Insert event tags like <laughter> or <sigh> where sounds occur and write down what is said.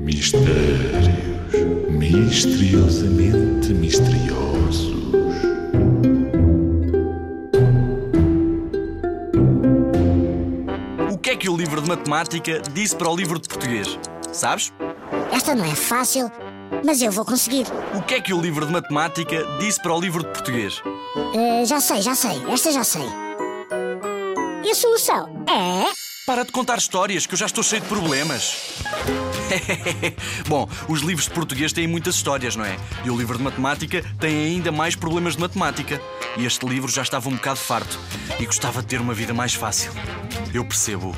Mistérios misteriosamente misteriosos. O que é que o livro de matemática disse para o livro de português? Sabes? Esta não é fácil, mas eu vou conseguir. O que é que o livro de matemática disse para o livro de português? Eh, já sei, já sei. Esta já sei. E a solução é. Para de contar histórias, que eu já estou cheio de problemas. <laughs> Bom, os livros de português têm muitas histórias, não é? E o livro de matemática tem ainda mais problemas de matemática. E este livro já estava um bocado farto e gostava de ter uma vida mais fácil. Eu percebo.